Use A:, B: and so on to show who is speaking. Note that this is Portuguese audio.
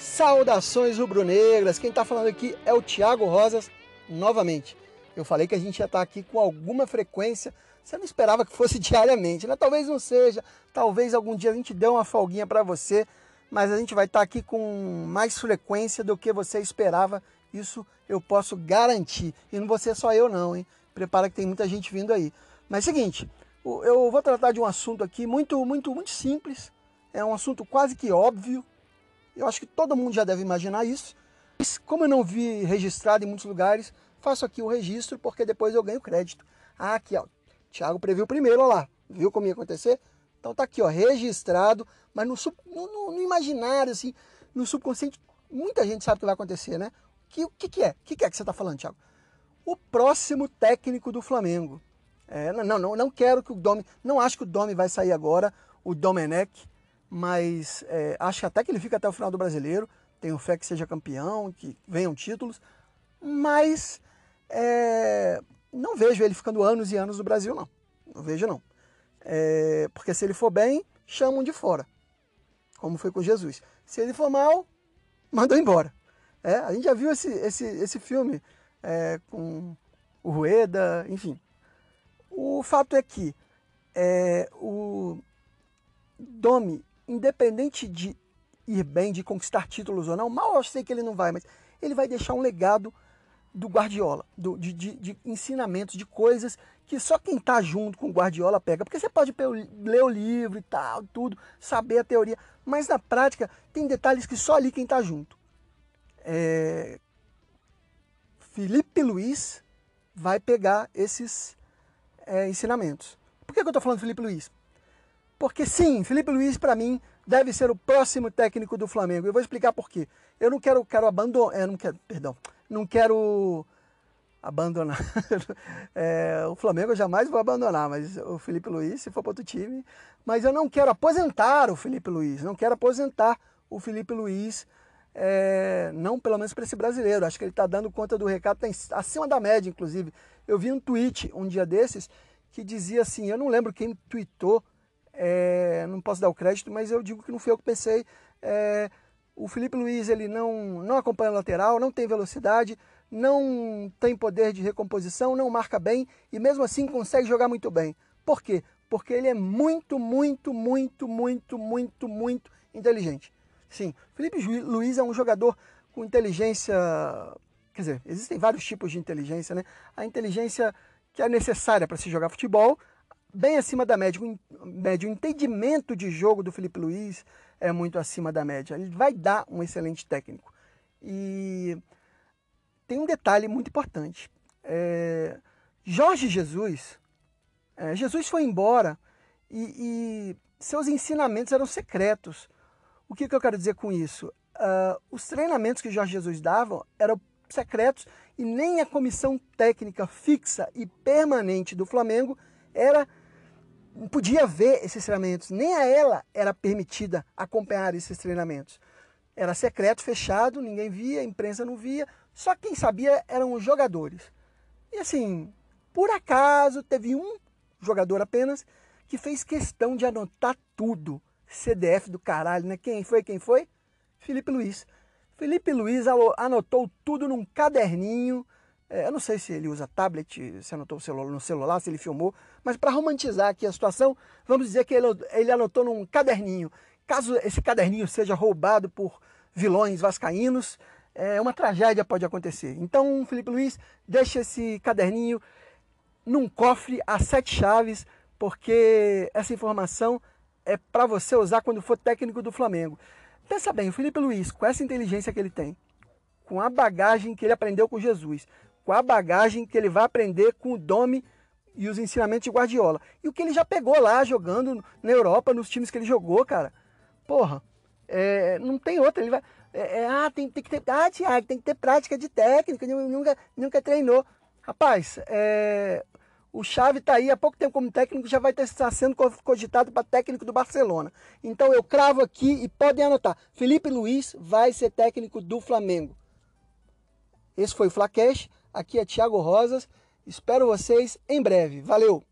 A: Saudações rubro-negras! Quem está falando aqui é o Thiago Rosas novamente. Eu falei que a gente ia estar tá aqui com alguma frequência. Você não esperava que fosse diariamente, né? Talvez não seja, talvez algum dia a gente dê uma folguinha para você, mas a gente vai estar tá aqui com mais frequência do que você esperava. Isso eu posso garantir. E não vou ser só eu não, hein? Prepara que tem muita gente vindo aí. Mas é seguinte, eu vou tratar de um assunto aqui muito, muito, muito simples. É um assunto quase que óbvio, eu acho que todo mundo já deve imaginar isso. Mas como eu não vi registrado em muitos lugares, faço aqui o registro porque depois eu ganho crédito. Ah, aqui, ó. Thiago previu primeiro, ó lá. Viu como ia acontecer? Então tá aqui, ó, registrado, mas no, sub, no, no imaginário, assim, no subconsciente, muita gente sabe o que vai acontecer, né? O que, que, que é? O que, que é que você está falando, Thiago? O próximo técnico do Flamengo. É, não, não, não quero que o Domi. Não acho que o Domi vai sair agora, o Domenech mas é, acho até que ele fica até o final do brasileiro. Tenho fé que seja campeão, que venham títulos, mas é, não vejo ele ficando anos e anos no Brasil, não. Não vejo, não. É, porque se ele for bem, chamam de fora, como foi com Jesus. Se ele for mal, mandou embora. É, a gente já viu esse, esse, esse filme é, com o Rueda, enfim. O fato é que é, o Domi independente de ir bem, de conquistar títulos ou não, mal eu sei que ele não vai, mas ele vai deixar um legado do Guardiola, do, de, de, de, ensinamentos, de coisas que só quem está junto com o Guardiola pega. Porque você pode ler o livro e tal, tudo, saber a teoria, mas na prática tem detalhes que só ali quem está junto. É... Felipe Luiz vai pegar esses é, ensinamentos. Por que, que eu estou falando Felipe Luiz? Porque sim, Felipe Luiz, para mim, deve ser o próximo técnico do Flamengo. Eu vou explicar por quê. Eu não quero, quero abandonar. É, não quero, perdão. Não quero abandonar. é, o Flamengo eu jamais vou abandonar, mas o Felipe Luiz, se for para outro time. Mas eu não quero aposentar o Felipe Luiz. Não quero aposentar o Felipe Luiz. É, não pelo menos para esse brasileiro. Acho que ele está dando conta do recado, está acima da média, inclusive. Eu vi um tweet um dia desses que dizia assim: eu não lembro quem tweetou é, não posso dar o crédito, mas eu digo que não fui eu que pensei. É, o Felipe Luiz ele não, não acompanha a lateral, não tem velocidade, não tem poder de recomposição, não marca bem e mesmo assim consegue jogar muito bem. Por quê? Porque ele é muito, muito, muito, muito, muito, muito inteligente. Sim, Felipe Luiz é um jogador com inteligência. Quer dizer, existem vários tipos de inteligência, né? A inteligência que é necessária para se jogar futebol, bem acima da média. O, entendimento de jogo do Felipe Luiz é muito acima da média. Ele vai dar um excelente técnico. E tem um detalhe muito importante. É, Jorge Jesus, é, Jesus foi embora e, e, seus ensinamentos eram secretos. O que, que eu quero dizer com isso? Uh, os treinamentos que Jorge Jesus dava eram secretos e nem a comissão técnica fixa e permanente do Flamengo era não podia ver esses treinamentos, nem a ela era permitida acompanhar esses treinamentos. Era secreto, fechado, ninguém via, a imprensa não via, só quem sabia eram os jogadores. E assim, por acaso teve um jogador apenas que fez questão de anotar tudo. CDF do caralho, né? Quem foi? Quem foi? Felipe Luiz. Felipe Luiz anotou tudo num caderninho eu não sei se ele usa tablet, se anotou no celular, se ele filmou, mas para romantizar aqui a situação, vamos dizer que ele, ele anotou num caderninho. Caso esse caderninho seja roubado por vilões vascaínos, é, uma tragédia pode acontecer. Então, Felipe Luiz, deixa esse caderninho num cofre a sete chaves, porque essa informação é para você usar quando for técnico do Flamengo. Pensa bem, o Felipe Luiz, com essa inteligência que ele tem, com a bagagem que ele aprendeu com Jesus, com a bagagem que ele vai aprender com o Domi e os ensinamentos de Guardiola. E o que ele já pegou lá jogando na Europa, nos times que ele jogou, cara. Porra, é, não tem outra. Ele vai. É, é, ah, tem, tem, que ter. Ah, Thiago, tem que ter prática de técnica, nunca, nunca treinou. Rapaz, é, o Xavi está aí há pouco tempo como técnico, já vai estar sendo cogitado para técnico do Barcelona. Então eu cravo aqui e podem anotar: Felipe Luiz vai ser técnico do Flamengo. Esse foi o Flacash. Aqui é Thiago Rosas. Espero vocês em breve. Valeu!